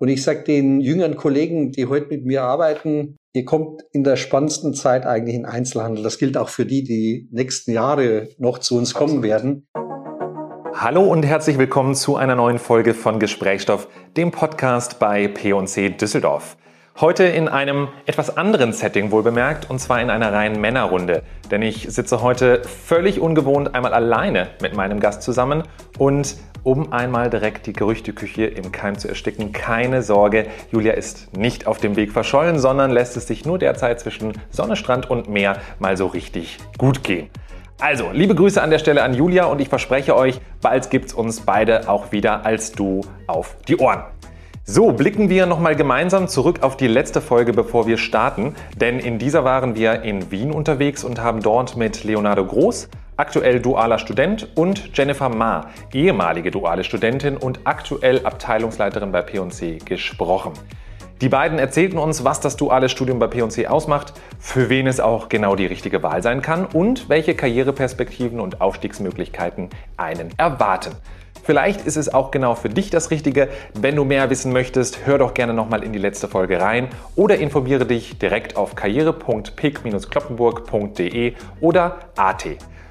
Und ich sage den jüngeren Kollegen, die heute mit mir arbeiten, ihr kommt in der spannendsten Zeit eigentlich in Einzelhandel. Das gilt auch für die, die nächsten Jahre noch zu uns kommen werden. Hallo und herzlich willkommen zu einer neuen Folge von Gesprächsstoff, dem Podcast bei P&C Düsseldorf. Heute in einem etwas anderen Setting wohl bemerkt, und zwar in einer reinen Männerrunde. Denn ich sitze heute völlig ungewohnt einmal alleine mit meinem Gast zusammen und um einmal direkt die Gerüchteküche im Keim zu ersticken, keine Sorge, Julia ist nicht auf dem Weg verschollen, sondern lässt es sich nur derzeit zwischen Sonne, Strand und Meer mal so richtig gut gehen. Also, liebe Grüße an der Stelle an Julia und ich verspreche euch, bald gibt's uns beide auch wieder als Du auf die Ohren. So, blicken wir nochmal gemeinsam zurück auf die letzte Folge, bevor wir starten. Denn in dieser waren wir in Wien unterwegs und haben dort mit Leonardo Groß, aktuell dualer Student, und Jennifer Ma, ehemalige duale Studentin und aktuell Abteilungsleiterin bei P&C, gesprochen. Die beiden erzählten uns, was das duale Studium bei P&C ausmacht, für wen es auch genau die richtige Wahl sein kann und welche Karriereperspektiven und Aufstiegsmöglichkeiten einen erwarten. Vielleicht ist es auch genau für dich das Richtige. Wenn du mehr wissen möchtest, hör doch gerne nochmal in die letzte Folge rein oder informiere dich direkt auf karriere.pick-kloppenburg.de oder AT.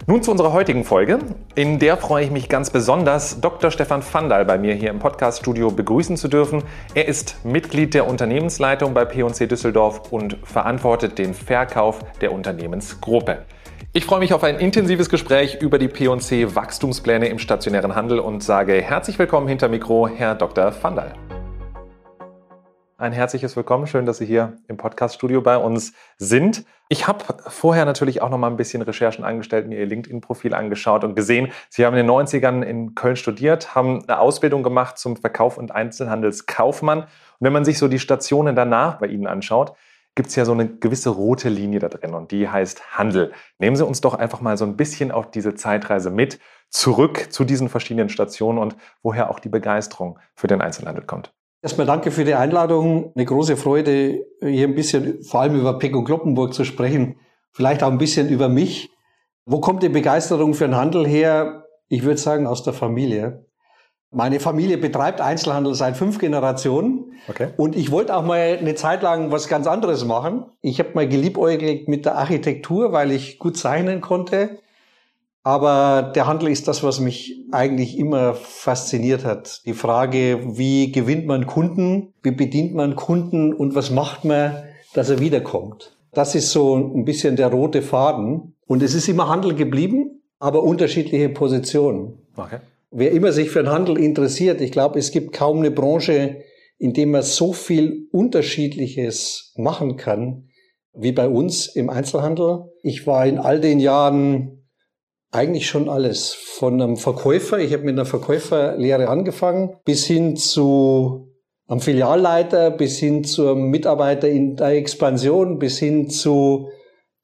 Nun zu unserer heutigen Folge. In der freue ich mich ganz besonders, Dr. Stefan Vandal bei mir hier im Podcast-Studio begrüßen zu dürfen. Er ist Mitglied der Unternehmensleitung bei P&C Düsseldorf und verantwortet den Verkauf der Unternehmensgruppe. Ich freue mich auf ein intensives Gespräch über die P&C Wachstumspläne im stationären Handel und sage herzlich willkommen hinter Mikro, Herr Dr. Vandal. Ein herzliches Willkommen. Schön, dass Sie hier im Podcaststudio bei uns sind. Ich habe vorher natürlich auch noch mal ein bisschen Recherchen angestellt, mir Ihr LinkedIn-Profil angeschaut und gesehen, Sie haben in den 90ern in Köln studiert, haben eine Ausbildung gemacht zum Verkauf- und Einzelhandelskaufmann. Und wenn man sich so die Stationen danach bei Ihnen anschaut, gibt es ja so eine gewisse rote Linie da drin und die heißt Handel. Nehmen Sie uns doch einfach mal so ein bisschen auf diese Zeitreise mit, zurück zu diesen verschiedenen Stationen und woher auch die Begeisterung für den Einzelhandel kommt. Erstmal danke für die Einladung. Eine große Freude, hier ein bisschen vor allem über Peck und Kloppenburg zu sprechen. Vielleicht auch ein bisschen über mich. Wo kommt die Begeisterung für den Handel her? Ich würde sagen, aus der Familie. Meine Familie betreibt Einzelhandel seit fünf Generationen. Okay. Und ich wollte auch mal eine Zeit lang was ganz anderes machen. Ich habe mal geliebäugelt mit der Architektur, weil ich gut zeichnen konnte. Aber der Handel ist das, was mich eigentlich immer fasziniert hat. Die Frage, wie gewinnt man Kunden, wie bedient man Kunden und was macht man, dass er wiederkommt. Das ist so ein bisschen der rote Faden. Und es ist immer Handel geblieben, aber unterschiedliche Positionen. Okay wer immer sich für den Handel interessiert, ich glaube, es gibt kaum eine Branche, in der man so viel Unterschiedliches machen kann wie bei uns im Einzelhandel. Ich war in all den Jahren eigentlich schon alles. Von einem Verkäufer, ich habe mit einer Verkäuferlehre angefangen, bis hin zu einem Filialleiter, bis hin zu einem Mitarbeiter in der Expansion, bis hin zu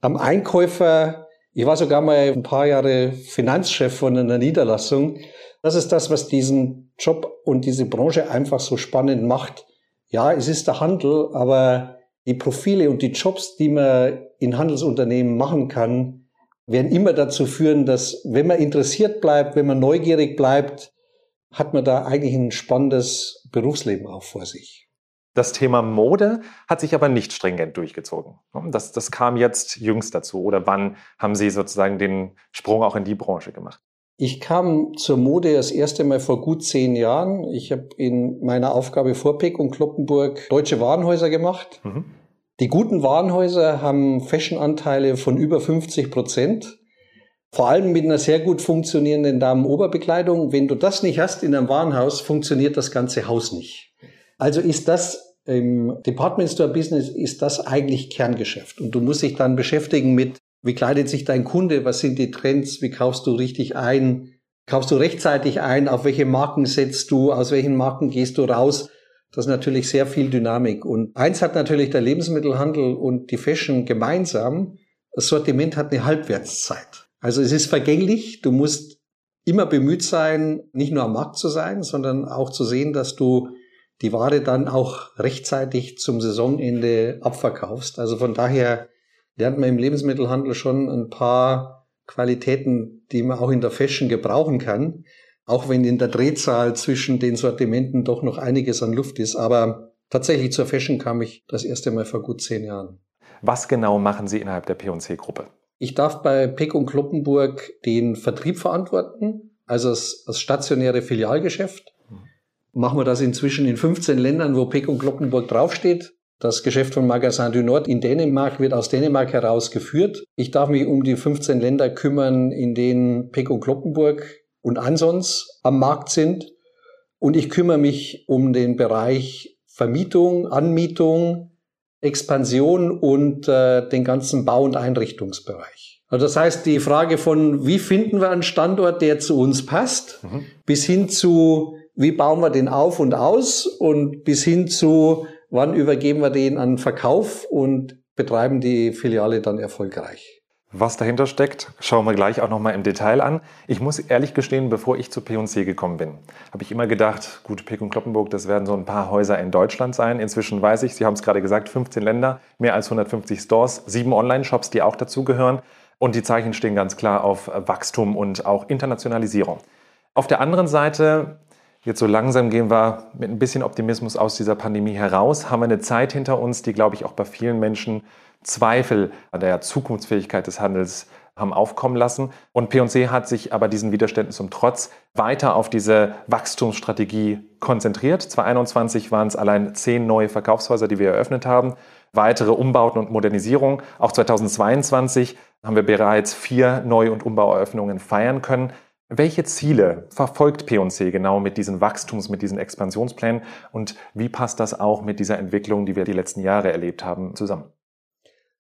einem Einkäufer. Ich war sogar mal ein paar Jahre Finanzchef von einer Niederlassung. Das ist das, was diesen Job und diese Branche einfach so spannend macht. Ja, es ist der Handel, aber die Profile und die Jobs, die man in Handelsunternehmen machen kann, werden immer dazu führen, dass wenn man interessiert bleibt, wenn man neugierig bleibt, hat man da eigentlich ein spannendes Berufsleben auch vor sich. Das Thema Mode hat sich aber nicht stringent durchgezogen. Das, das kam jetzt jüngst dazu. Oder wann haben Sie sozusagen den Sprung auch in die Branche gemacht? Ich kam zur Mode das erste Mal vor gut zehn Jahren. Ich habe in meiner Aufgabe vor Peck und Kloppenburg deutsche Warenhäuser gemacht. Mhm. Die guten Warenhäuser haben Fashionanteile von über 50 Prozent. Vor allem mit einer sehr gut funktionierenden Damenoberbekleidung. Wenn du das nicht hast in einem Warenhaus, funktioniert das ganze Haus nicht. Also ist das im Department Store Business ist das eigentlich Kerngeschäft. Und du musst dich dann beschäftigen mit wie kleidet sich dein Kunde? Was sind die Trends? Wie kaufst du richtig ein? Kaufst du rechtzeitig ein? Auf welche Marken setzt du? Aus welchen Marken gehst du raus? Das ist natürlich sehr viel Dynamik. Und eins hat natürlich der Lebensmittelhandel und die Fashion gemeinsam. Das Sortiment hat eine Halbwertszeit. Also es ist vergänglich. Du musst immer bemüht sein, nicht nur am Markt zu sein, sondern auch zu sehen, dass du die Ware dann auch rechtzeitig zum Saisonende abverkaufst. Also von daher lernt man im Lebensmittelhandel schon ein paar Qualitäten, die man auch in der Fashion gebrauchen kann. auch wenn in der Drehzahl zwischen den Sortimenten doch noch einiges an Luft ist. Aber tatsächlich zur Fashion kam ich das erste Mal vor gut zehn Jahren. Was genau machen Sie innerhalb der P&C-Gruppe? Ich darf bei Peck und Kloppenburg den Vertrieb verantworten, also das, das stationäre Filialgeschäft. Mhm. Machen wir das inzwischen in 15 Ländern, wo Peck und Kloppenburg draufsteht. Das Geschäft von Magasin du Nord in Dänemark wird aus Dänemark heraus geführt. Ich darf mich um die 15 Länder kümmern, in denen Peck und Kloppenburg und Ansons am Markt sind. Und ich kümmere mich um den Bereich Vermietung, Anmietung, Expansion und äh, den ganzen Bau- und Einrichtungsbereich. Also das heißt, die Frage von, wie finden wir einen Standort, der zu uns passt, mhm. bis hin zu, wie bauen wir den auf und aus und bis hin zu, wann übergeben wir den an Verkauf und betreiben die Filiale dann erfolgreich. Was dahinter steckt, schauen wir gleich auch nochmal im Detail an. Ich muss ehrlich gestehen, bevor ich zu P&C gekommen bin, habe ich immer gedacht, gut, Pick und Kloppenburg, das werden so ein paar Häuser in Deutschland sein. Inzwischen weiß ich, Sie haben es gerade gesagt, 15 Länder, mehr als 150 Stores, sieben Online-Shops, die auch dazugehören. Und die Zeichen stehen ganz klar auf Wachstum und auch Internationalisierung. Auf der anderen Seite, jetzt so langsam gehen wir mit ein bisschen Optimismus aus dieser Pandemie heraus, haben wir eine Zeit hinter uns, die, glaube ich, auch bei vielen Menschen Zweifel an der Zukunftsfähigkeit des Handels haben aufkommen lassen. Und P&C hat sich aber diesen Widerständen zum Trotz weiter auf diese Wachstumsstrategie konzentriert. 2021 waren es allein zehn neue Verkaufshäuser, die wir eröffnet haben, weitere Umbauten und Modernisierung. Auch 2022 haben wir bereits vier Neu- und Umbaueröffnungen feiern können. Welche Ziele verfolgt P&C genau mit diesen Wachstums-, mit diesen Expansionsplänen und wie passt das auch mit dieser Entwicklung, die wir die letzten Jahre erlebt haben, zusammen?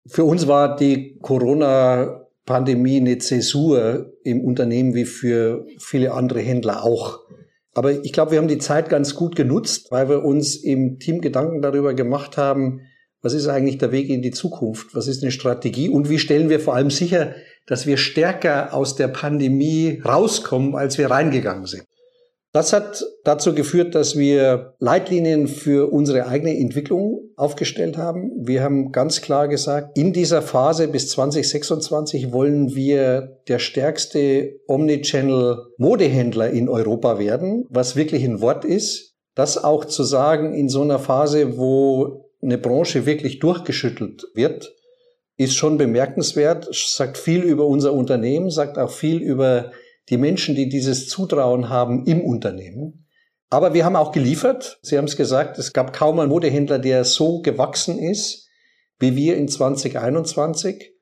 Für uns war die Corona-Pandemie eine Zäsur im Unternehmen wie für viele andere Händler auch. Aber ich glaube, wir haben die Zeit ganz gut genutzt, weil wir uns im Team Gedanken darüber gemacht haben, was ist eigentlich der Weg in die Zukunft? Was ist eine Strategie? Und wie stellen wir vor allem sicher, dass wir stärker aus der Pandemie rauskommen, als wir reingegangen sind? Das hat dazu geführt, dass wir Leitlinien für unsere eigene Entwicklung aufgestellt haben. Wir haben ganz klar gesagt, in dieser Phase bis 2026 wollen wir der stärkste Omnichannel Modehändler in Europa werden, was wirklich ein Wort ist. Das auch zu sagen in so einer Phase, wo eine Branche wirklich durchgeschüttelt wird, ist schon bemerkenswert, sagt viel über unser Unternehmen, sagt auch viel über die Menschen, die dieses Zutrauen haben im Unternehmen. Aber wir haben auch geliefert. Sie haben es gesagt, es gab kaum einen Modehändler, der so gewachsen ist wie wir in 2021.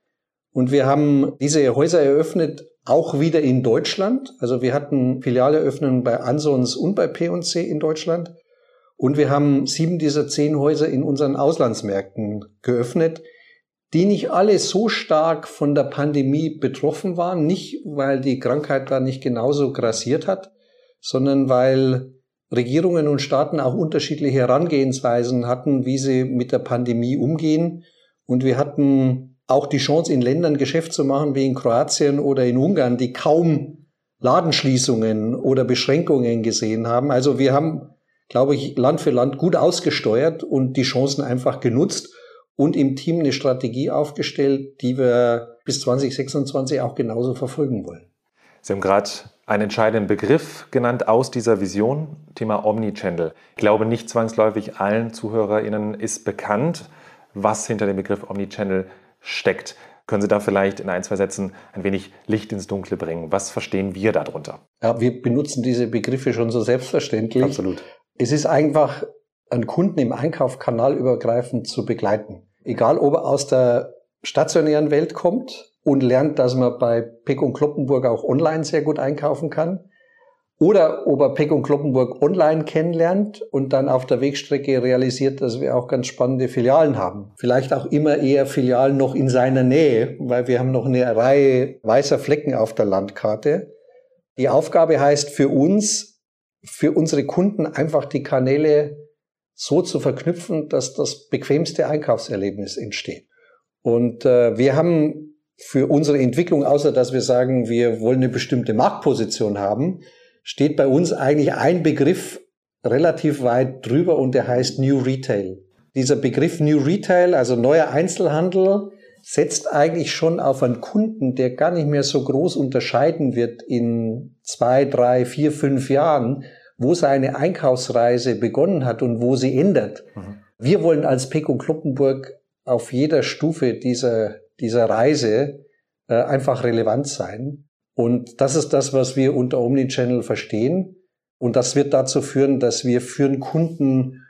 Und wir haben diese Häuser eröffnet, auch wieder in Deutschland. Also wir hatten Filiale eröffnen bei Ansons und bei P&C in Deutschland. Und wir haben sieben dieser zehn Häuser in unseren Auslandsmärkten geöffnet die nicht alle so stark von der Pandemie betroffen waren, nicht weil die Krankheit da nicht genauso grassiert hat, sondern weil Regierungen und Staaten auch unterschiedliche Herangehensweisen hatten, wie sie mit der Pandemie umgehen. Und wir hatten auch die Chance, in Ländern Geschäft zu machen, wie in Kroatien oder in Ungarn, die kaum Ladenschließungen oder Beschränkungen gesehen haben. Also wir haben, glaube ich, Land für Land gut ausgesteuert und die Chancen einfach genutzt und im Team eine Strategie aufgestellt, die wir bis 2026 auch genauso verfolgen wollen. Sie haben gerade einen entscheidenden Begriff genannt aus dieser Vision, Thema Omnichannel. Ich glaube, nicht zwangsläufig allen ZuhörerInnen ist bekannt, was hinter dem Begriff Omnichannel steckt. Können Sie da vielleicht in ein, zwei Sätzen ein wenig Licht ins Dunkle bringen? Was verstehen wir darunter? Ja, wir benutzen diese Begriffe schon so selbstverständlich. Absolut. Es ist einfach einen Kunden im Einkauf kanalübergreifend zu begleiten. Egal, ob er aus der stationären Welt kommt und lernt, dass man bei Peck und Kloppenburg auch online sehr gut einkaufen kann. Oder ob er Peck und Kloppenburg online kennenlernt und dann auf der Wegstrecke realisiert, dass wir auch ganz spannende Filialen haben. Vielleicht auch immer eher Filialen noch in seiner Nähe, weil wir haben noch eine Reihe weißer Flecken auf der Landkarte. Die Aufgabe heißt für uns, für unsere Kunden einfach die Kanäle so zu verknüpfen, dass das bequemste Einkaufserlebnis entsteht. Und äh, wir haben für unsere Entwicklung, außer dass wir sagen, wir wollen eine bestimmte Marktposition haben, steht bei uns eigentlich ein Begriff relativ weit drüber und der heißt New Retail. Dieser Begriff New Retail, also neuer Einzelhandel, setzt eigentlich schon auf einen Kunden, der gar nicht mehr so groß unterscheiden wird in zwei, drei, vier, fünf Jahren, wo seine Einkaufsreise begonnen hat und wo sie ändert. Mhm. Wir wollen als Peko Kloppenburg auf jeder Stufe dieser, dieser Reise äh, einfach relevant sein. Und das ist das, was wir unter Omnichannel verstehen. Und das wird dazu führen, dass wir für den Kunden,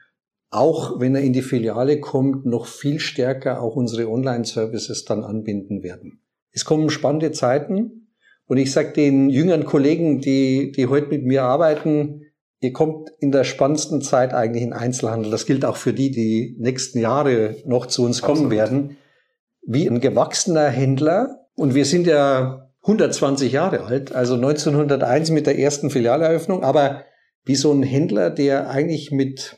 auch wenn er in die Filiale kommt, noch viel stärker auch unsere Online-Services dann anbinden werden. Es kommen spannende Zeiten. Und ich sage den jüngeren Kollegen, die, die heute mit mir arbeiten, ihr kommt in der spannendsten Zeit eigentlich in Einzelhandel. Das gilt auch für die, die nächsten Jahre noch zu uns kommen Absolut. werden. Wie ein gewachsener Händler. Und wir sind ja 120 Jahre alt, also 1901 mit der ersten Filialeröffnung, aber wie so ein Händler, der eigentlich mit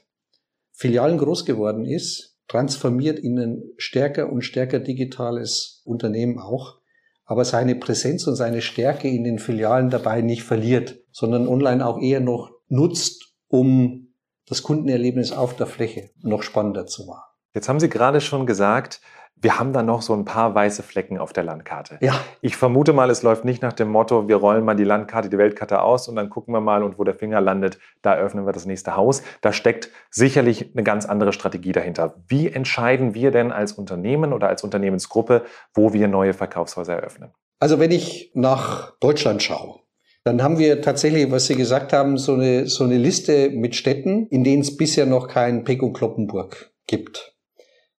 Filialen groß geworden ist, transformiert in ein stärker und stärker digitales Unternehmen auch, aber seine Präsenz und seine Stärke in den Filialen dabei nicht verliert, sondern online auch eher noch nutzt, um das Kundenerlebnis auf der Fläche noch spannender zu machen. Jetzt haben Sie gerade schon gesagt, wir haben da noch so ein paar weiße Flecken auf der Landkarte. Ja. Ich vermute mal, es läuft nicht nach dem Motto, wir rollen mal die Landkarte, die Weltkarte aus und dann gucken wir mal und wo der Finger landet, da öffnen wir das nächste Haus. Da steckt sicherlich eine ganz andere Strategie dahinter. Wie entscheiden wir denn als Unternehmen oder als Unternehmensgruppe, wo wir neue Verkaufshäuser eröffnen? Also wenn ich nach Deutschland schaue, dann haben wir tatsächlich, was Sie gesagt haben, so eine, so eine Liste mit Städten, in denen es bisher noch kein Peko Kloppenburg gibt.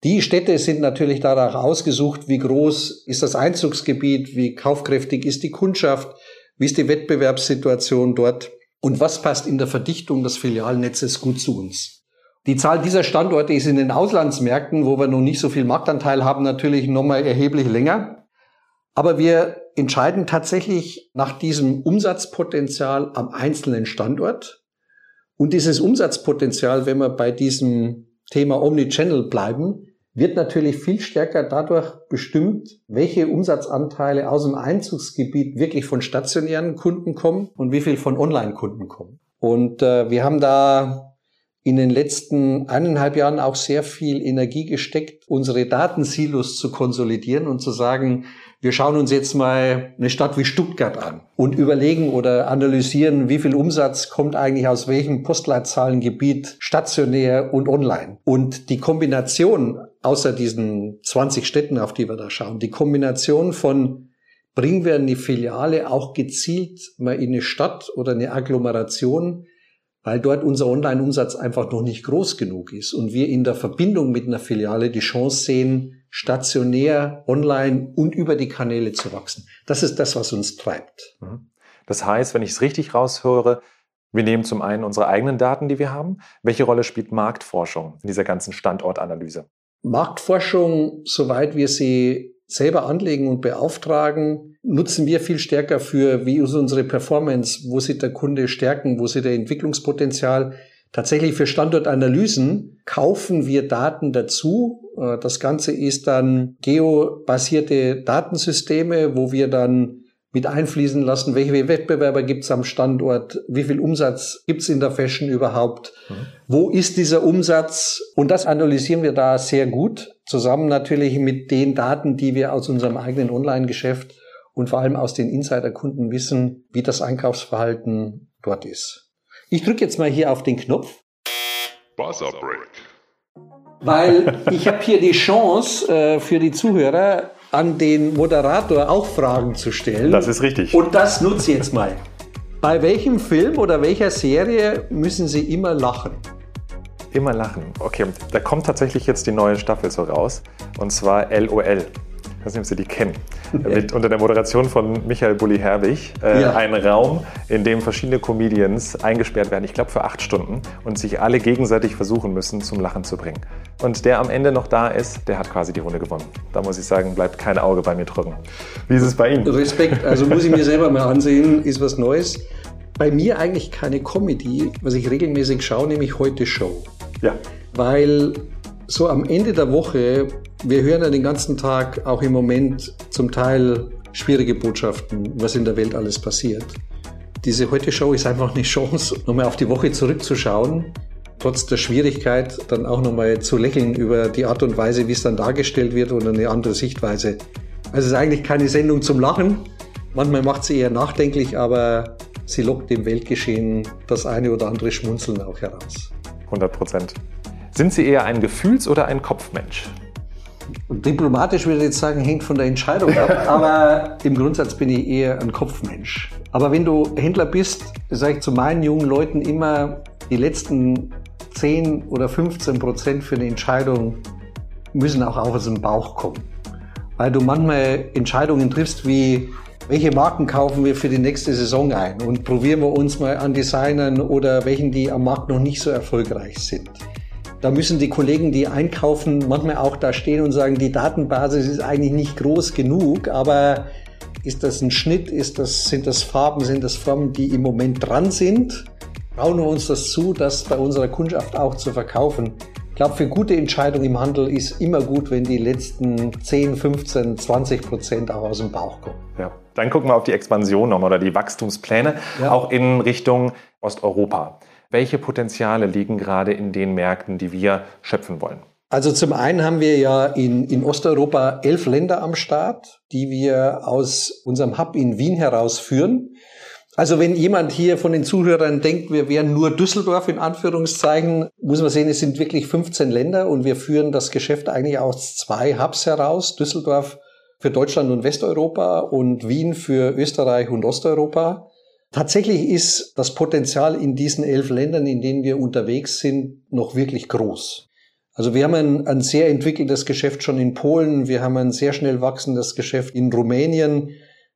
Die Städte sind natürlich danach ausgesucht, wie groß ist das Einzugsgebiet, wie kaufkräftig ist die Kundschaft, wie ist die Wettbewerbssituation dort und was passt in der Verdichtung des Filialnetzes gut zu uns. Die Zahl dieser Standorte ist in den Auslandsmärkten, wo wir noch nicht so viel Marktanteil haben, natürlich nochmal erheblich länger. Aber wir entscheiden tatsächlich nach diesem Umsatzpotenzial am einzelnen Standort. Und dieses Umsatzpotenzial, wenn wir bei diesem Thema Omnichannel bleiben, wird natürlich viel stärker dadurch bestimmt, welche Umsatzanteile aus dem Einzugsgebiet wirklich von stationären Kunden kommen und wie viel von Online-Kunden kommen. Und äh, wir haben da in den letzten eineinhalb Jahren auch sehr viel Energie gesteckt, unsere Datensilos zu konsolidieren und zu sagen, wir schauen uns jetzt mal eine Stadt wie Stuttgart an und überlegen oder analysieren, wie viel Umsatz kommt eigentlich aus welchem Postleitzahlengebiet stationär und online. Und die Kombination, außer diesen 20 Städten, auf die wir da schauen, die Kombination von bringen wir eine Filiale auch gezielt mal in eine Stadt oder eine Agglomeration, weil dort unser Online-Umsatz einfach noch nicht groß genug ist und wir in der Verbindung mit einer Filiale die Chance sehen, stationär, online und über die Kanäle zu wachsen. Das ist das, was uns treibt. Mhm. Das heißt, wenn ich es richtig raushöre, wir nehmen zum einen unsere eigenen Daten, die wir haben. Welche Rolle spielt Marktforschung in dieser ganzen Standortanalyse? Marktforschung, soweit wir sie selber anlegen und beauftragen, nutzen wir viel stärker für, wie ist unsere Performance, wo sieht der Kunde Stärken, wo sieht der Entwicklungspotenzial. Tatsächlich für Standortanalysen kaufen wir Daten dazu äh, das Ganze ist dann geobasierte Datensysteme, wo wir dann mit einfließen lassen, welche Wettbewerber gibt es am Standort, wie viel Umsatz gibt es in der Fashion überhaupt, mhm. wo ist dieser Umsatz und das analysieren wir da sehr gut, zusammen natürlich mit den Daten, die wir aus unserem eigenen Online-Geschäft und vor allem aus den Insider-Kunden wissen, wie das Einkaufsverhalten dort ist. Ich drücke jetzt mal hier auf den Knopf. Buzzer Break weil ich habe hier die Chance äh, für die Zuhörer an den Moderator auch Fragen zu stellen. Das ist richtig. Und das nutze ich jetzt mal. Bei welchem Film oder welcher Serie müssen Sie immer lachen? Immer lachen. Okay, da kommt tatsächlich jetzt die neue Staffel so raus. Und zwar LOL. Ich weiß nicht, ob Sie die kennen. Mit, unter der Moderation von Michael Bulli-Herbig. Äh, ja. Ein Raum, in dem verschiedene Comedians eingesperrt werden, ich glaube für acht Stunden, und sich alle gegenseitig versuchen müssen, zum Lachen zu bringen. Und der am Ende noch da ist, der hat quasi die Runde gewonnen. Da muss ich sagen, bleibt kein Auge bei mir drücken. Wie ist es bei Ihnen? Respekt, also muss ich mir selber mal ansehen, ist was Neues. Bei mir eigentlich keine Comedy, was ich regelmäßig schaue, nämlich heute Show. Ja. Weil so am Ende der Woche wir hören ja den ganzen Tag auch im Moment zum Teil schwierige Botschaften, was in der Welt alles passiert. Diese Heute-Show ist einfach eine Chance, nochmal auf die Woche zurückzuschauen trotz der Schwierigkeit dann auch nochmal zu lächeln über die Art und Weise, wie es dann dargestellt wird oder eine andere Sichtweise. Also es ist eigentlich keine Sendung zum Lachen. Manchmal macht sie eher nachdenklich, aber sie lockt dem Weltgeschehen das eine oder andere Schmunzeln auch heraus. 100 Prozent. Sind Sie eher ein Gefühls- oder ein Kopfmensch? Diplomatisch würde ich jetzt sagen, hängt von der Entscheidung ab, aber im Grundsatz bin ich eher ein Kopfmensch. Aber wenn du Händler bist, sage ich zu meinen jungen Leuten immer, die letzten 10 oder 15 Prozent für eine Entscheidung müssen auch aus dem Bauch kommen. Weil du manchmal Entscheidungen triffst wie, welche Marken kaufen wir für die nächste Saison ein und probieren wir uns mal an Designern oder welchen, die am Markt noch nicht so erfolgreich sind. Da müssen die Kollegen, die einkaufen, manchmal auch da stehen und sagen, die Datenbasis ist eigentlich nicht groß genug, aber ist das ein Schnitt, ist das, sind das Farben, sind das Formen, die im Moment dran sind? Trauen wir uns das zu, das bei unserer Kundschaft auch zu verkaufen? Ich glaube, für gute Entscheidungen im Handel ist immer gut, wenn die letzten 10, 15, 20 Prozent auch aus dem Bauch kommen. Ja. Dann gucken wir auf die Expansion nochmal oder die Wachstumspläne, ja. auch in Richtung Osteuropa. Welche Potenziale liegen gerade in den Märkten, die wir schöpfen wollen? Also zum einen haben wir ja in, in Osteuropa elf Länder am Start, die wir aus unserem Hub in Wien heraus führen. Also wenn jemand hier von den Zuhörern denkt, wir wären nur Düsseldorf in Anführungszeichen, muss man sehen, es sind wirklich 15 Länder und wir führen das Geschäft eigentlich aus zwei Hubs heraus. Düsseldorf für Deutschland und Westeuropa und Wien für Österreich und Osteuropa. Tatsächlich ist das Potenzial in diesen elf Ländern, in denen wir unterwegs sind, noch wirklich groß. Also wir haben ein, ein sehr entwickeltes Geschäft schon in Polen, wir haben ein sehr schnell wachsendes Geschäft in Rumänien,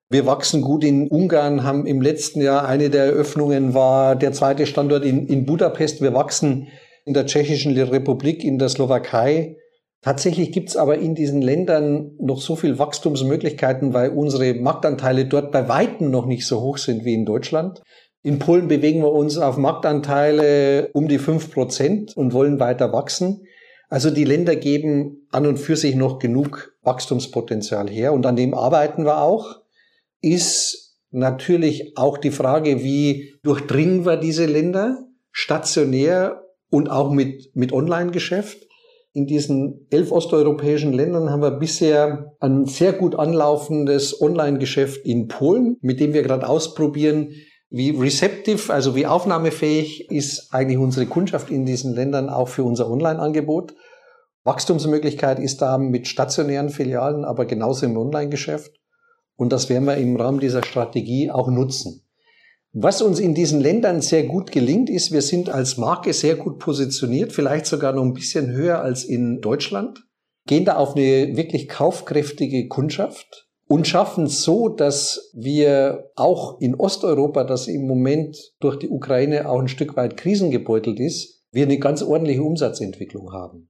wir wachsen gut in Ungarn, haben im letzten Jahr eine der Eröffnungen war der zweite Standort in, in Budapest. Wir wachsen in der Tschechischen Republik, in der Slowakei. Tatsächlich gibt's aber in diesen Ländern noch so viel Wachstumsmöglichkeiten, weil unsere Marktanteile dort bei weitem noch nicht so hoch sind wie in Deutschland. In Polen bewegen wir uns auf Marktanteile um die fünf Prozent und wollen weiter wachsen. Also die Länder geben an und für sich noch genug Wachstumspotenzial her und an dem arbeiten wir auch. Ist natürlich auch die Frage, wie durchdringen wir diese Länder stationär und auch mit, mit Online-Geschäft in diesen elf osteuropäischen Ländern haben wir bisher ein sehr gut anlaufendes Online-Geschäft in Polen, mit dem wir gerade ausprobieren, wie receptive, also wie aufnahmefähig ist eigentlich unsere Kundschaft in diesen Ländern auch für unser Online-Angebot. Wachstumsmöglichkeit ist da mit stationären Filialen, aber genauso im Online-Geschäft. Und das werden wir im Rahmen dieser Strategie auch nutzen. Was uns in diesen Ländern sehr gut gelingt, ist, wir sind als Marke sehr gut positioniert, vielleicht sogar noch ein bisschen höher als in Deutschland, gehen da auf eine wirklich kaufkräftige Kundschaft und schaffen so, dass wir auch in Osteuropa, das im Moment durch die Ukraine auch ein Stück weit krisengebeutelt ist, wir eine ganz ordentliche Umsatzentwicklung haben.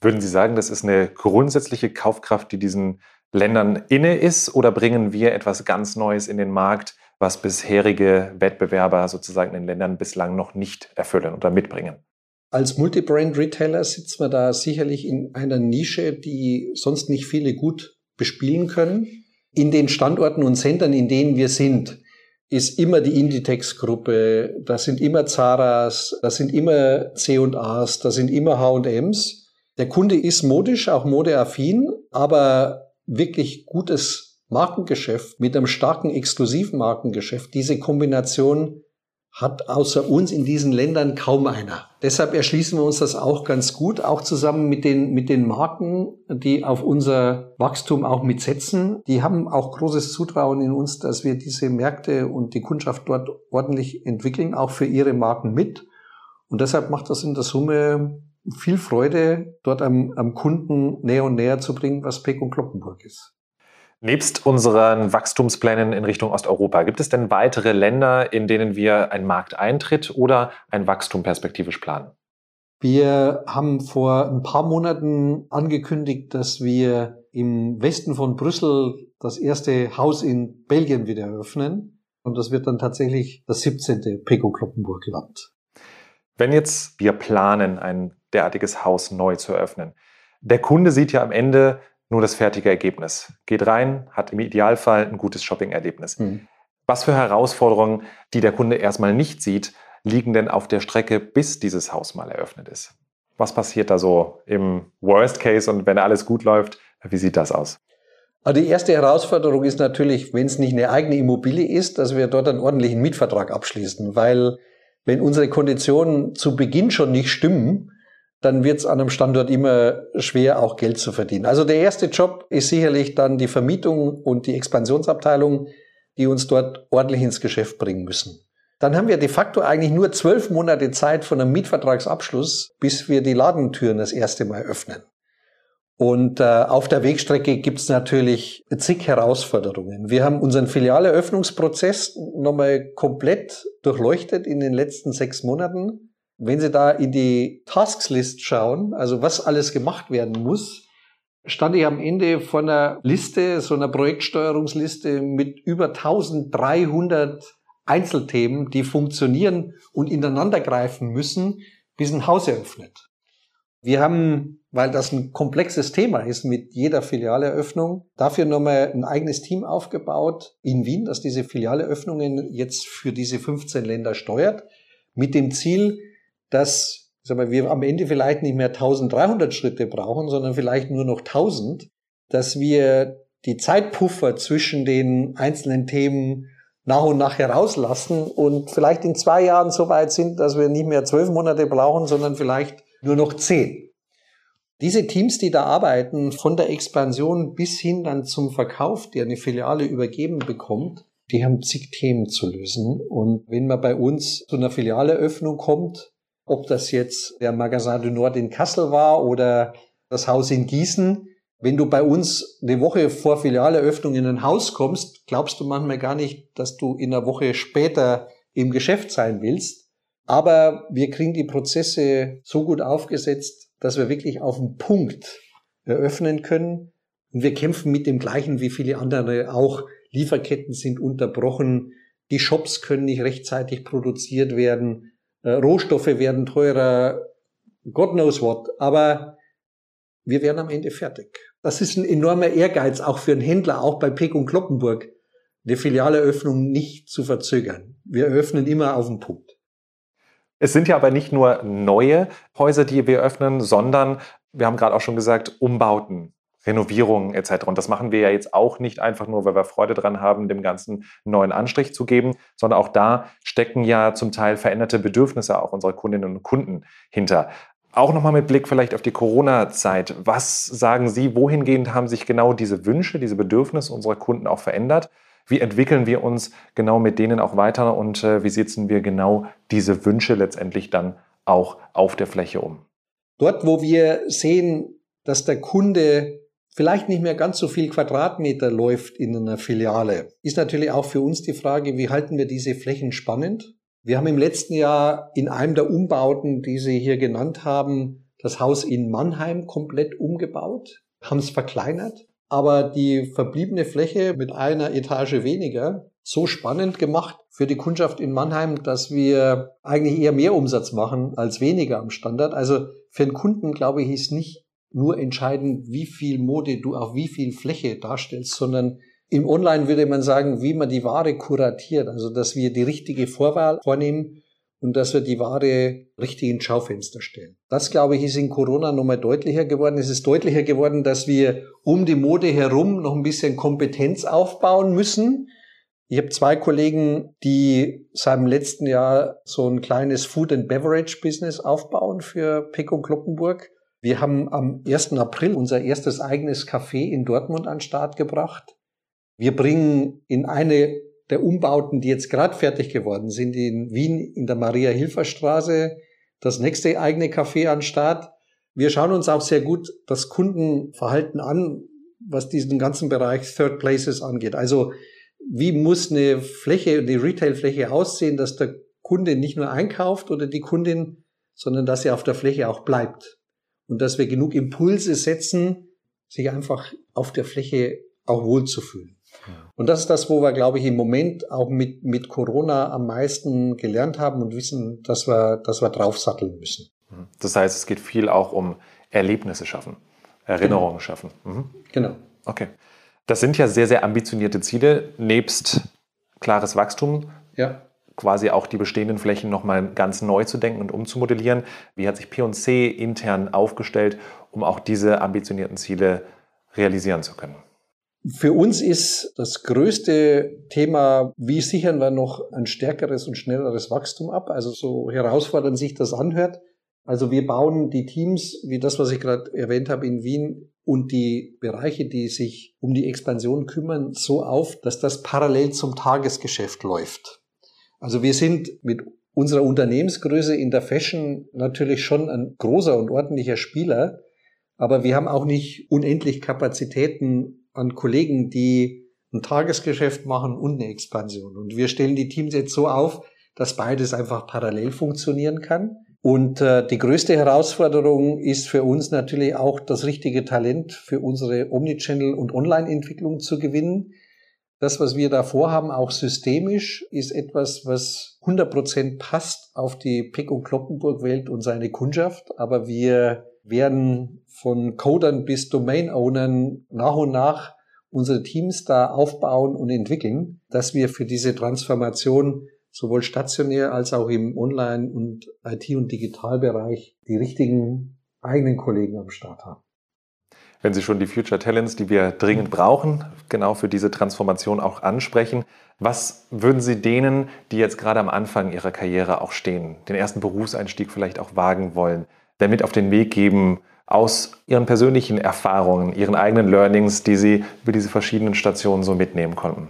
Würden Sie sagen, das ist eine grundsätzliche Kaufkraft, die diesen Ländern inne ist, oder bringen wir etwas ganz Neues in den Markt, was bisherige Wettbewerber sozusagen in den Ländern bislang noch nicht erfüllen oder mitbringen. Als Multibrand-Retailer sitzt man da sicherlich in einer Nische, die sonst nicht viele gut bespielen können. In den Standorten und Centern, in denen wir sind, ist immer die Inditex-Gruppe, da sind immer Zaras, da sind immer C&As, da sind immer H&Ms. Der Kunde ist modisch, auch modeaffin, aber wirklich gutes Markengeschäft mit einem starken Exklusivmarkengeschäft, diese Kombination hat außer uns in diesen Ländern kaum einer. Deshalb erschließen wir uns das auch ganz gut, auch zusammen mit den, mit den Marken, die auf unser Wachstum auch mitsetzen. Die haben auch großes Zutrauen in uns, dass wir diese Märkte und die Kundschaft dort ordentlich entwickeln, auch für ihre Marken mit. Und deshalb macht das in der Summe viel Freude, dort am, am Kunden näher und näher zu bringen, was Peck und Kloppenburg ist. Nebst unseren Wachstumsplänen in Richtung Osteuropa, gibt es denn weitere Länder, in denen wir einen Markteintritt oder ein Wachstum perspektivisch planen? Wir haben vor ein paar Monaten angekündigt, dass wir im Westen von Brüssel das erste Haus in Belgien wieder eröffnen. Und das wird dann tatsächlich das 17. Peko Kloppenburg Land. Wenn jetzt wir planen, ein derartiges Haus neu zu eröffnen, der Kunde sieht ja am Ende nur das fertige Ergebnis. Geht rein, hat im Idealfall ein gutes Shopping-Erlebnis. Mhm. Was für Herausforderungen, die der Kunde erstmal nicht sieht, liegen denn auf der Strecke, bis dieses Haus mal eröffnet ist? Was passiert da so im Worst Case und wenn alles gut läuft, wie sieht das aus? Also die erste Herausforderung ist natürlich, wenn es nicht eine eigene Immobilie ist, dass wir dort einen ordentlichen Mietvertrag abschließen, weil wenn unsere Konditionen zu Beginn schon nicht stimmen, dann wird es an einem Standort immer schwer, auch Geld zu verdienen. Also der erste Job ist sicherlich dann die Vermietung und die Expansionsabteilung, die uns dort ordentlich ins Geschäft bringen müssen. Dann haben wir de facto eigentlich nur zwölf Monate Zeit von einem Mietvertragsabschluss, bis wir die Ladentüren das erste Mal öffnen. Und äh, auf der Wegstrecke gibt es natürlich zig Herausforderungen. Wir haben unseren Filialeröffnungsprozess nochmal komplett durchleuchtet in den letzten sechs Monaten. Wenn Sie da in die Tasks-List schauen, also was alles gemacht werden muss, stand ich am Ende von einer Liste, so einer Projektsteuerungsliste mit über 1300 Einzelthemen, die funktionieren und ineinandergreifen müssen, bis ein Haus eröffnet. Wir haben, weil das ein komplexes Thema ist mit jeder Filialeröffnung, dafür nochmal ein eigenes Team aufgebaut in Wien, das diese Filialeröffnungen jetzt für diese 15 Länder steuert, mit dem Ziel, dass sagen wir, wir am Ende vielleicht nicht mehr 1300 Schritte brauchen, sondern vielleicht nur noch 1000, dass wir die Zeitpuffer zwischen den einzelnen Themen nach und nach herauslassen und vielleicht in zwei Jahren so weit sind, dass wir nicht mehr zwölf Monate brauchen, sondern vielleicht nur noch zehn. Diese Teams, die da arbeiten, von der Expansion bis hin dann zum Verkauf, der eine Filiale übergeben bekommt, die haben zig Themen zu lösen. Und wenn man bei uns zu einer Filialeöffnung kommt, ob das jetzt der Magasin du Nord in Kassel war oder das Haus in Gießen. Wenn du bei uns eine Woche vor Filialeöffnung in ein Haus kommst, glaubst du manchmal gar nicht, dass du in einer Woche später im Geschäft sein willst. Aber wir kriegen die Prozesse so gut aufgesetzt, dass wir wirklich auf den Punkt eröffnen können. Und wir kämpfen mit dem Gleichen wie viele andere auch. Lieferketten sind unterbrochen. Die Shops können nicht rechtzeitig produziert werden. Äh, Rohstoffe werden teurer, God knows what, aber wir werden am Ende fertig. Das ist ein enormer Ehrgeiz auch für einen Händler, auch bei Peck und Kloppenburg, eine Filialeöffnung nicht zu verzögern. Wir öffnen immer auf den Punkt. Es sind ja aber nicht nur neue Häuser, die wir öffnen, sondern wir haben gerade auch schon gesagt, Umbauten. Renovierungen etc. Und das machen wir ja jetzt auch nicht einfach nur, weil wir Freude dran haben, dem Ganzen einen neuen Anstrich zu geben, sondern auch da stecken ja zum Teil veränderte Bedürfnisse auch unserer Kundinnen und Kunden hinter. Auch nochmal mit Blick vielleicht auf die Corona-Zeit. Was sagen Sie, wohingehend haben sich genau diese Wünsche, diese Bedürfnisse unserer Kunden auch verändert? Wie entwickeln wir uns genau mit denen auch weiter und äh, wie setzen wir genau diese Wünsche letztendlich dann auch auf der Fläche um? Dort, wo wir sehen, dass der Kunde vielleicht nicht mehr ganz so viel Quadratmeter läuft in einer Filiale, ist natürlich auch für uns die Frage, wie halten wir diese Flächen spannend? Wir haben im letzten Jahr in einem der Umbauten, die Sie hier genannt haben, das Haus in Mannheim komplett umgebaut, haben es verkleinert, aber die verbliebene Fläche mit einer Etage weniger so spannend gemacht für die Kundschaft in Mannheim, dass wir eigentlich eher mehr Umsatz machen als weniger am Standard. Also für den Kunden, glaube ich, ist nicht nur entscheiden, wie viel Mode du auf wie viel Fläche darstellst, sondern im Online würde man sagen, wie man die Ware kuratiert, also dass wir die richtige Vorwahl vornehmen und dass wir die Ware richtig ins Schaufenster stellen. Das, glaube ich, ist in Corona nochmal deutlicher geworden. Es ist deutlicher geworden, dass wir um die Mode herum noch ein bisschen Kompetenz aufbauen müssen. Ich habe zwei Kollegen, die seit dem letzten Jahr so ein kleines Food and Beverage Business aufbauen für Pico Kloppenburg. Wir haben am 1. April unser erstes eigenes Café in Dortmund an den Start gebracht. Wir bringen in eine der Umbauten, die jetzt gerade fertig geworden sind, in Wien in der Maria-Hilfer-Straße, das nächste eigene Café an den Start. Wir schauen uns auch sehr gut das Kundenverhalten an, was diesen ganzen Bereich Third Places angeht. Also wie muss eine Fläche, die Retail-Fläche aussehen, dass der Kunde nicht nur einkauft oder die Kundin, sondern dass sie auf der Fläche auch bleibt und dass wir genug Impulse setzen, sich einfach auf der Fläche auch wohlzufühlen. Und das ist das, wo wir, glaube ich, im Moment auch mit, mit Corona am meisten gelernt haben und wissen, dass wir, dass wir draufsatteln müssen. Mhm. Das heißt, es geht viel auch um Erlebnisse schaffen, Erinnerungen genau. schaffen. Mhm. Genau. Okay. Das sind ja sehr, sehr ambitionierte Ziele, nebst klares Wachstum. Ja. Quasi auch die bestehenden Flächen nochmal ganz neu zu denken und umzumodellieren. Wie hat sich P&C intern aufgestellt, um auch diese ambitionierten Ziele realisieren zu können? Für uns ist das größte Thema, wie sichern wir noch ein stärkeres und schnelleres Wachstum ab? Also so herausfordernd sich das anhört. Also wir bauen die Teams, wie das, was ich gerade erwähnt habe in Wien, und die Bereiche, die sich um die Expansion kümmern, so auf, dass das parallel zum Tagesgeschäft läuft. Also wir sind mit unserer Unternehmensgröße in der Fashion natürlich schon ein großer und ordentlicher Spieler, aber wir haben auch nicht unendlich Kapazitäten an Kollegen, die ein Tagesgeschäft machen und eine Expansion. Und wir stellen die Teams jetzt so auf, dass beides einfach parallel funktionieren kann. Und äh, die größte Herausforderung ist für uns natürlich auch das richtige Talent für unsere Omnichannel- und Online-Entwicklung zu gewinnen. Das, was wir da vorhaben, auch systemisch, ist etwas, was 100% passt auf die Pick- und Kloppenburg-Welt und seine Kundschaft. Aber wir werden von Codern bis Domain-Ownern nach und nach unsere Teams da aufbauen und entwickeln, dass wir für diese Transformation sowohl stationär als auch im Online- und IT- und Digitalbereich die richtigen eigenen Kollegen am Start haben. Wenn Sie schon die Future Talents, die wir dringend brauchen, genau für diese Transformation auch ansprechen, was würden Sie denen, die jetzt gerade am Anfang ihrer Karriere auch stehen, den ersten Berufseinstieg vielleicht auch wagen wollen, damit auf den Weg geben aus Ihren persönlichen Erfahrungen, Ihren eigenen Learnings, die Sie über diese verschiedenen Stationen so mitnehmen konnten?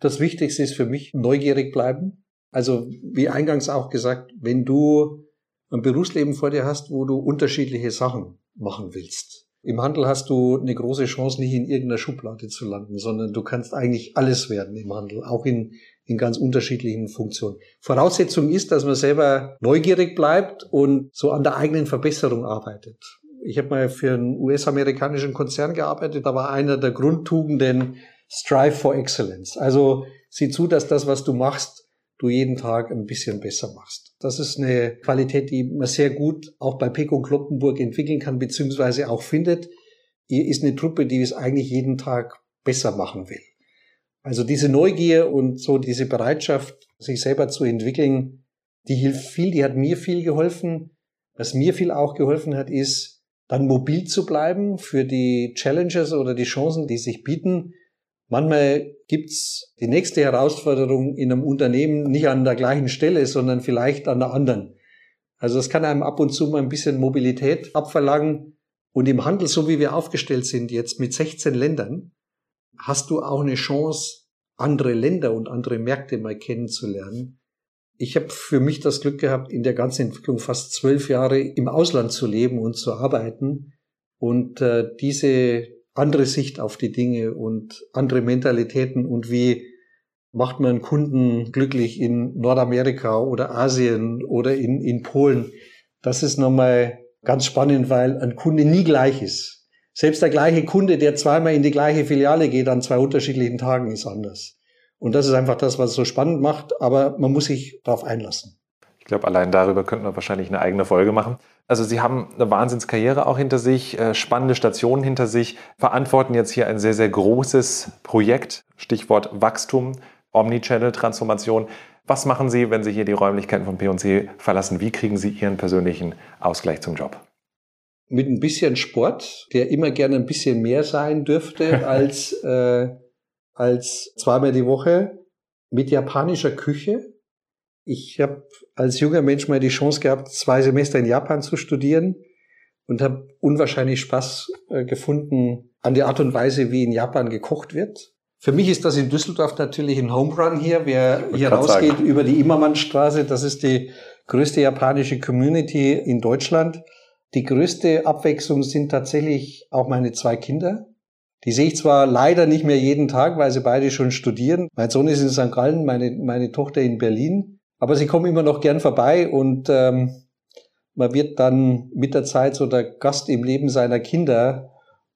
Das Wichtigste ist für mich neugierig bleiben. Also wie eingangs auch gesagt, wenn du ein Berufsleben vor dir hast, wo du unterschiedliche Sachen machen willst. Im Handel hast du eine große Chance, nicht in irgendeiner Schublade zu landen, sondern du kannst eigentlich alles werden im Handel, auch in in ganz unterschiedlichen Funktionen. Voraussetzung ist, dass man selber neugierig bleibt und so an der eigenen Verbesserung arbeitet. Ich habe mal für einen US-amerikanischen Konzern gearbeitet, da war einer der Grundtugenden Strive for Excellence. Also sieh zu, dass das, was du machst, du jeden Tag ein bisschen besser machst. Das ist eine Qualität, die man sehr gut auch bei Peko Kloppenburg entwickeln kann, beziehungsweise auch findet. Ihr ist eine Truppe, die es eigentlich jeden Tag besser machen will. Also diese Neugier und so diese Bereitschaft, sich selber zu entwickeln, die hilft viel, die hat mir viel geholfen. Was mir viel auch geholfen hat, ist, dann mobil zu bleiben für die Challenges oder die Chancen, die sich bieten. Manchmal gibt's die nächste Herausforderung in einem Unternehmen nicht an der gleichen Stelle, sondern vielleicht an der anderen. Also es kann einem ab und zu mal ein bisschen Mobilität abverlangen. Und im Handel, so wie wir aufgestellt sind jetzt mit 16 Ländern, hast du auch eine Chance, andere Länder und andere Märkte mal kennenzulernen. Ich habe für mich das Glück gehabt, in der ganzen Entwicklung fast zwölf Jahre im Ausland zu leben und zu arbeiten und äh, diese andere Sicht auf die Dinge und andere Mentalitäten und wie macht man Kunden glücklich in Nordamerika oder Asien oder in, in Polen. Das ist nochmal ganz spannend, weil ein Kunde nie gleich ist. Selbst der gleiche Kunde, der zweimal in die gleiche Filiale geht an zwei unterschiedlichen Tagen, ist anders. Und das ist einfach das, was es so spannend macht, aber man muss sich darauf einlassen. Ich glaube, allein darüber könnten wir wahrscheinlich eine eigene Folge machen. Also Sie haben eine Wahnsinnskarriere auch hinter sich, äh, spannende Stationen hinter sich, verantworten jetzt hier ein sehr, sehr großes Projekt, Stichwort Wachstum, Omnichannel-Transformation. Was machen Sie, wenn Sie hier die Räumlichkeiten von P&C verlassen? Wie kriegen Sie Ihren persönlichen Ausgleich zum Job? mit ein bisschen Sport, der immer gerne ein bisschen mehr sein dürfte als, äh, als zweimal die Woche, mit japanischer Küche. Ich habe als junger Mensch mal die Chance gehabt, zwei Semester in Japan zu studieren und habe unwahrscheinlich Spaß äh, gefunden an der Art und Weise, wie in Japan gekocht wird. Für mich ist das in Düsseldorf natürlich ein Home Run hier. Wer hier rausgeht sagen. über die Immermannstraße, das ist die größte japanische Community in Deutschland. Die größte Abwechslung sind tatsächlich auch meine zwei Kinder. Die sehe ich zwar leider nicht mehr jeden Tag, weil sie beide schon studieren. Mein Sohn ist in St. Gallen, meine, meine Tochter in Berlin. Aber sie kommen immer noch gern vorbei und ähm, man wird dann mit der Zeit so der Gast im Leben seiner Kinder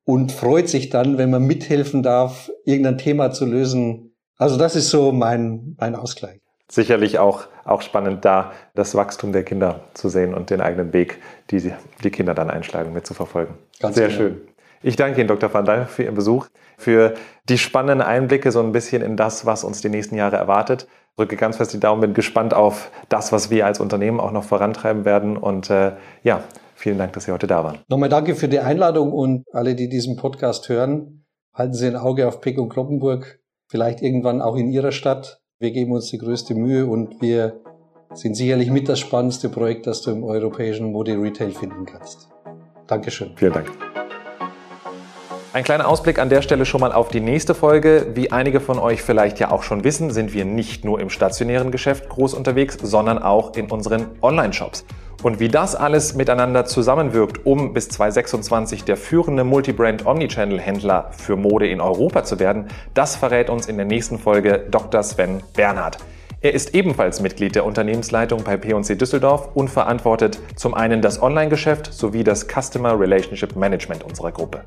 und freut sich dann, wenn man mithelfen darf, irgendein Thema zu lösen. Also das ist so mein, mein Ausgleich sicherlich auch, auch spannend, da das Wachstum der Kinder zu sehen und den eigenen Weg, die die Kinder dann einschlagen, mitzuverfolgen. Ganz Sehr genau. schön. Ich danke Ihnen, Dr. van Dijk, für Ihren Besuch, für die spannenden Einblicke so ein bisschen in das, was uns die nächsten Jahre erwartet. Drücke ganz fest die Daumen, bin gespannt auf das, was wir als Unternehmen auch noch vorantreiben werden. Und äh, ja, vielen Dank, dass Sie heute da waren. Nochmal danke für die Einladung und alle, die diesen Podcast hören, halten Sie ein Auge auf Pick und Kloppenburg, vielleicht irgendwann auch in Ihrer Stadt. Wir geben uns die größte Mühe und wir sind sicherlich mit das spannendste Projekt, das du im europäischen Mode-Retail finden kannst. Dankeschön. Vielen Dank. Ein kleiner Ausblick an der Stelle schon mal auf die nächste Folge. Wie einige von euch vielleicht ja auch schon wissen, sind wir nicht nur im stationären Geschäft groß unterwegs, sondern auch in unseren Online-Shops. Und wie das alles miteinander zusammenwirkt, um bis 2026 der führende Multibrand Omnichannel-Händler für Mode in Europa zu werden, das verrät uns in der nächsten Folge Dr. Sven Bernhard. Er ist ebenfalls Mitglied der Unternehmensleitung bei P&C Düsseldorf und verantwortet zum einen das Online-Geschäft sowie das Customer Relationship Management unserer Gruppe.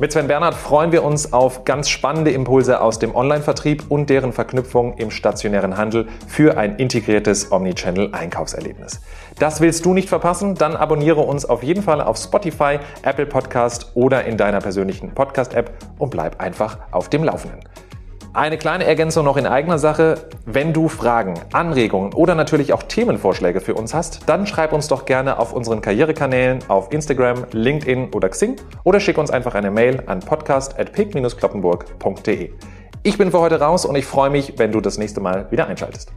Mit Sven Bernhard freuen wir uns auf ganz spannende Impulse aus dem Online-Vertrieb und deren Verknüpfung im stationären Handel für ein integriertes Omnichannel-Einkaufserlebnis. Das willst du nicht verpassen? Dann abonniere uns auf jeden Fall auf Spotify, Apple Podcast oder in deiner persönlichen Podcast-App und bleib einfach auf dem Laufenden. Eine kleine Ergänzung noch in eigener Sache. Wenn du Fragen, Anregungen oder natürlich auch Themenvorschläge für uns hast, dann schreib uns doch gerne auf unseren Karrierekanälen auf Instagram, LinkedIn oder Xing oder schick uns einfach eine Mail an podcast.pig-kloppenburg.de. Ich bin für heute raus und ich freue mich, wenn du das nächste Mal wieder einschaltest.